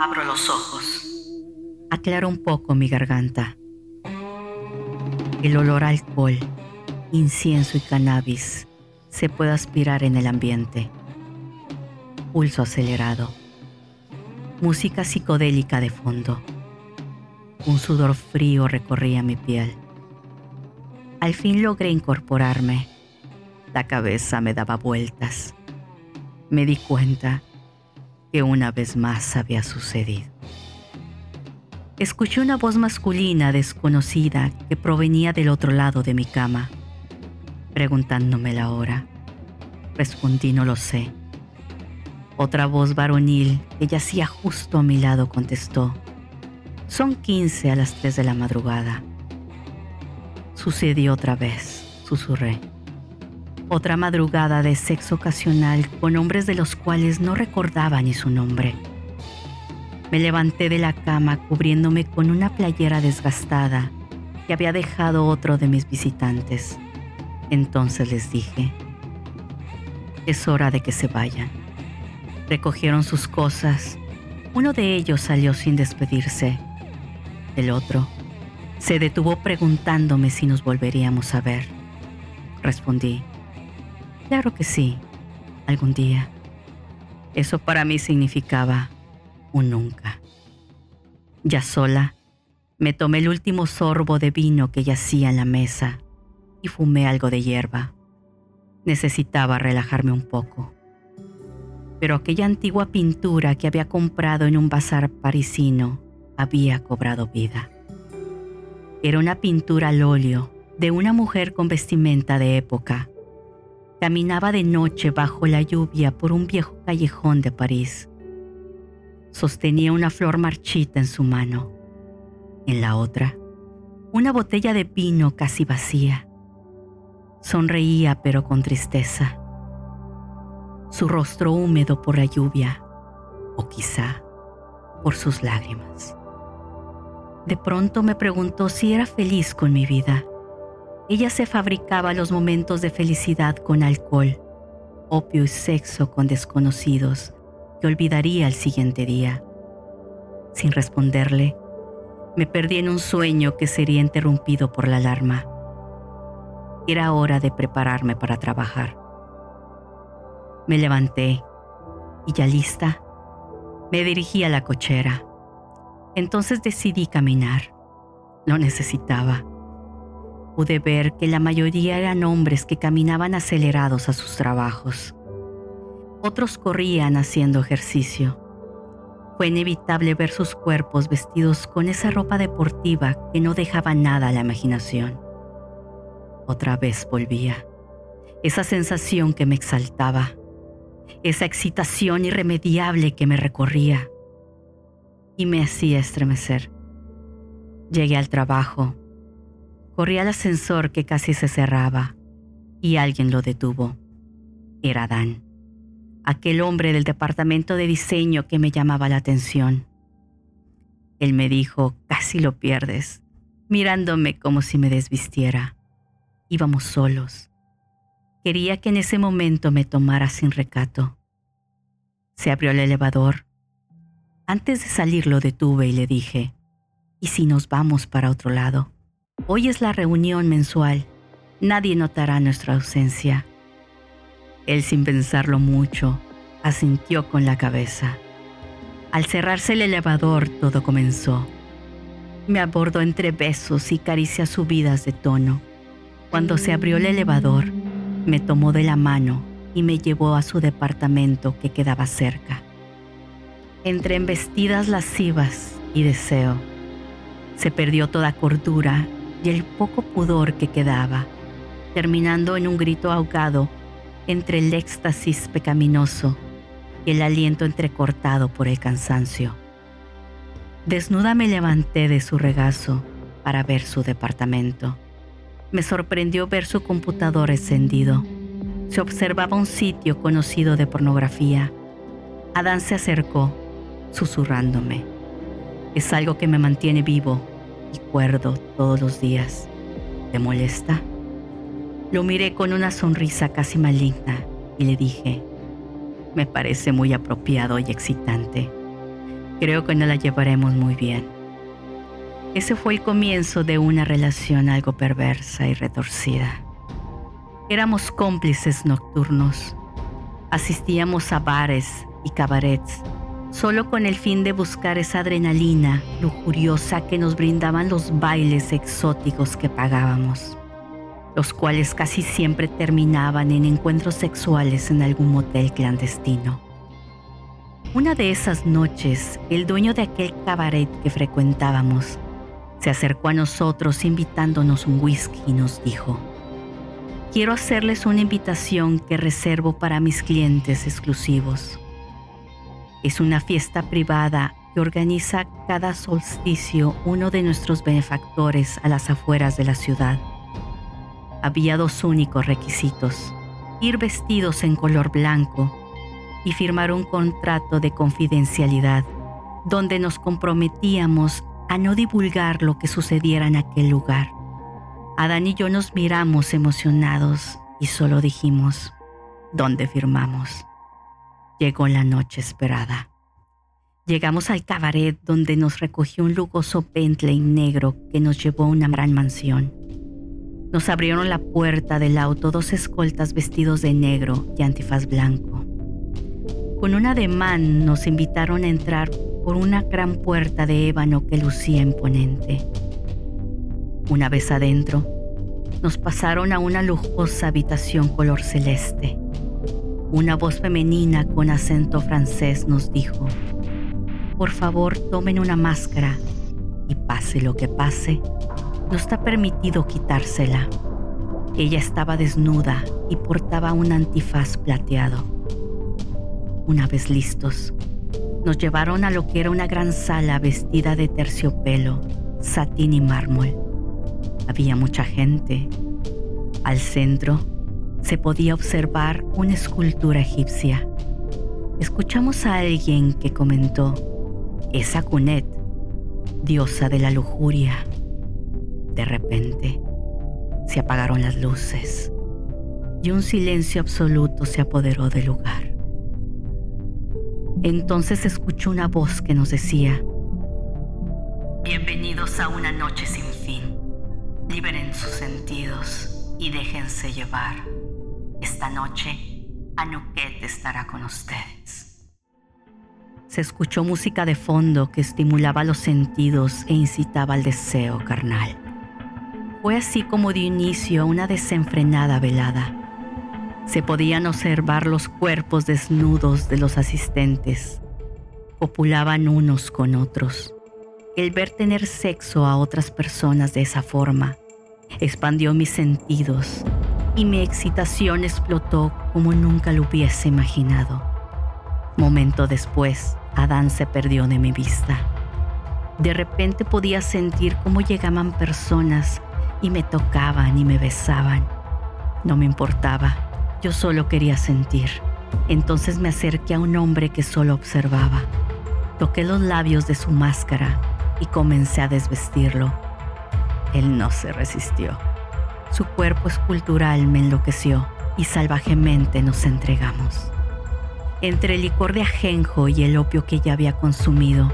Abro los ojos. Aclaro un poco mi garganta. El olor a alcohol, incienso y cannabis se puede aspirar en el ambiente. Pulso acelerado. Música psicodélica de fondo. Un sudor frío recorría mi piel. Al fin logré incorporarme. La cabeza me daba vueltas. Me di cuenta que una vez más había sucedido. Escuché una voz masculina desconocida que provenía del otro lado de mi cama, preguntándome la hora. Respondí no lo sé. Otra voz varonil que yacía justo a mi lado contestó, son 15 a las 3 de la madrugada. Sucedió otra vez, susurré. Otra madrugada de sexo ocasional con hombres de los cuales no recordaba ni su nombre. Me levanté de la cama cubriéndome con una playera desgastada que había dejado otro de mis visitantes. Entonces les dije, es hora de que se vayan. Recogieron sus cosas. Uno de ellos salió sin despedirse. El otro se detuvo preguntándome si nos volveríamos a ver. Respondí, claro que sí, algún día. Eso para mí significaba un nunca. Ya sola, me tomé el último sorbo de vino que yacía en la mesa y fumé algo de hierba. Necesitaba relajarme un poco pero aquella antigua pintura que había comprado en un bazar parisino había cobrado vida. Era una pintura al óleo de una mujer con vestimenta de época. Caminaba de noche bajo la lluvia por un viejo callejón de París. Sostenía una flor marchita en su mano. En la otra, una botella de vino casi vacía. Sonreía pero con tristeza su rostro húmedo por la lluvia o quizá por sus lágrimas. De pronto me preguntó si era feliz con mi vida. Ella se fabricaba los momentos de felicidad con alcohol, opio y sexo con desconocidos que olvidaría el siguiente día. Sin responderle, me perdí en un sueño que sería interrumpido por la alarma. Era hora de prepararme para trabajar. Me levanté y ya lista, me dirigí a la cochera. Entonces decidí caminar. Lo necesitaba. Pude ver que la mayoría eran hombres que caminaban acelerados a sus trabajos. Otros corrían haciendo ejercicio. Fue inevitable ver sus cuerpos vestidos con esa ropa deportiva que no dejaba nada a la imaginación. Otra vez volvía. Esa sensación que me exaltaba esa excitación irremediable que me recorría y me hacía estremecer. Llegué al trabajo, corrí al ascensor que casi se cerraba y alguien lo detuvo. Era Dan, aquel hombre del departamento de diseño que me llamaba la atención. Él me dijo, casi lo pierdes, mirándome como si me desvistiera. Íbamos solos Quería que en ese momento me tomara sin recato. Se abrió el elevador. Antes de salir lo detuve y le dije, ¿y si nos vamos para otro lado? Hoy es la reunión mensual. Nadie notará nuestra ausencia. Él sin pensarlo mucho, asintió con la cabeza. Al cerrarse el elevador todo comenzó. Me abordó entre besos y caricias subidas de tono. Cuando se abrió el elevador, me tomó de la mano y me llevó a su departamento que quedaba cerca. Entre embestidas lascivas y deseo, se perdió toda cordura y el poco pudor que quedaba, terminando en un grito ahogado entre el éxtasis pecaminoso y el aliento entrecortado por el cansancio. Desnuda me levanté de su regazo para ver su departamento me sorprendió ver su computador encendido. Se observaba un sitio conocido de pornografía. Adán se acercó, susurrándome. Es algo que me mantiene vivo y cuerdo todos los días. ¿Te molesta? Lo miré con una sonrisa casi maligna y le dije, me parece muy apropiado y excitante. Creo que no la llevaremos muy bien. Ese fue el comienzo de una relación algo perversa y retorcida. Éramos cómplices nocturnos. Asistíamos a bares y cabarets solo con el fin de buscar esa adrenalina lujuriosa que nos brindaban los bailes exóticos que pagábamos, los cuales casi siempre terminaban en encuentros sexuales en algún motel clandestino. Una de esas noches, el dueño de aquel cabaret que frecuentábamos se acercó a nosotros invitándonos un whisky y nos dijo, quiero hacerles una invitación que reservo para mis clientes exclusivos. Es una fiesta privada que organiza cada solsticio uno de nuestros benefactores a las afueras de la ciudad. Había dos únicos requisitos, ir vestidos en color blanco y firmar un contrato de confidencialidad donde nos comprometíamos a no divulgar lo que sucediera en aquel lugar. Adán y yo nos miramos emocionados y solo dijimos, ¿dónde firmamos? Llegó la noche esperada. Llegamos al cabaret donde nos recogió un lujoso Bentley negro que nos llevó a una gran mansión. Nos abrieron la puerta del auto dos escoltas vestidos de negro y antifaz blanco. Con un ademán nos invitaron a entrar por una gran puerta de ébano que lucía imponente. Una vez adentro, nos pasaron a una lujosa habitación color celeste. Una voz femenina con acento francés nos dijo, por favor tomen una máscara y pase lo que pase, no está permitido quitársela. Ella estaba desnuda y portaba un antifaz plateado. Una vez listos, nos llevaron a lo que era una gran sala vestida de terciopelo, satín y mármol. Había mucha gente. Al centro, se podía observar una escultura egipcia. Escuchamos a alguien que comentó, es Akunet, diosa de la lujuria. De repente, se apagaron las luces y un silencio absoluto se apoderó del lugar. Entonces escuchó una voz que nos decía, Bienvenidos a una noche sin fin. Liberen sus sentidos y déjense llevar. Esta noche, Anuket estará con ustedes. Se escuchó música de fondo que estimulaba los sentidos e incitaba al deseo carnal. Fue así como dio inicio a una desenfrenada velada. Se podían observar los cuerpos desnudos de los asistentes. Copulaban unos con otros. El ver tener sexo a otras personas de esa forma expandió mis sentidos y mi excitación explotó como nunca lo hubiese imaginado. Momento después, Adán se perdió de mi vista. De repente podía sentir cómo llegaban personas y me tocaban y me besaban. No me importaba, yo solo quería sentir. Entonces me acerqué a un hombre que solo observaba. Toqué los labios de su máscara y comencé a desvestirlo. Él no se resistió. Su cuerpo escultural me enloqueció y salvajemente nos entregamos. Entre el licor de ajenjo y el opio que ya había consumido,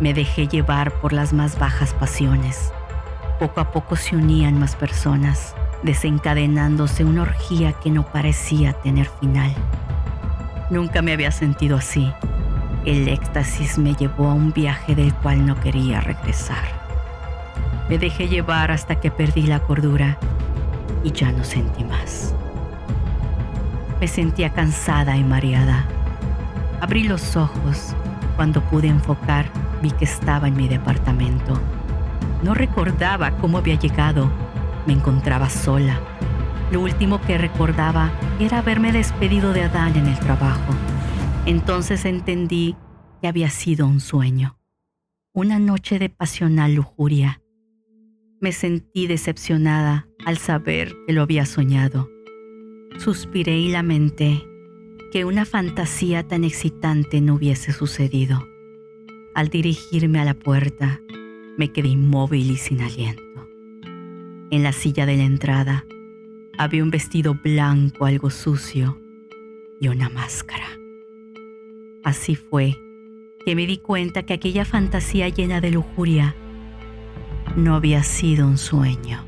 me dejé llevar por las más bajas pasiones. Poco a poco se unían más personas, desencadenándose una orgía que no parecía tener final. Nunca me había sentido así. El éxtasis me llevó a un viaje del cual no quería regresar. Me dejé llevar hasta que perdí la cordura y ya no sentí más. Me sentía cansada y mareada. Abrí los ojos. Cuando pude enfocar, vi que estaba en mi departamento. No recordaba cómo había llegado. Me encontraba sola. Lo último que recordaba era haberme despedido de Adán en el trabajo. Entonces entendí que había sido un sueño, una noche de pasional lujuria. Me sentí decepcionada al saber que lo había soñado. Suspiré y lamenté que una fantasía tan excitante no hubiese sucedido. Al dirigirme a la puerta, me quedé inmóvil y sin aliento. En la silla de la entrada había un vestido blanco algo sucio y una máscara. Así fue que me di cuenta que aquella fantasía llena de lujuria no había sido un sueño.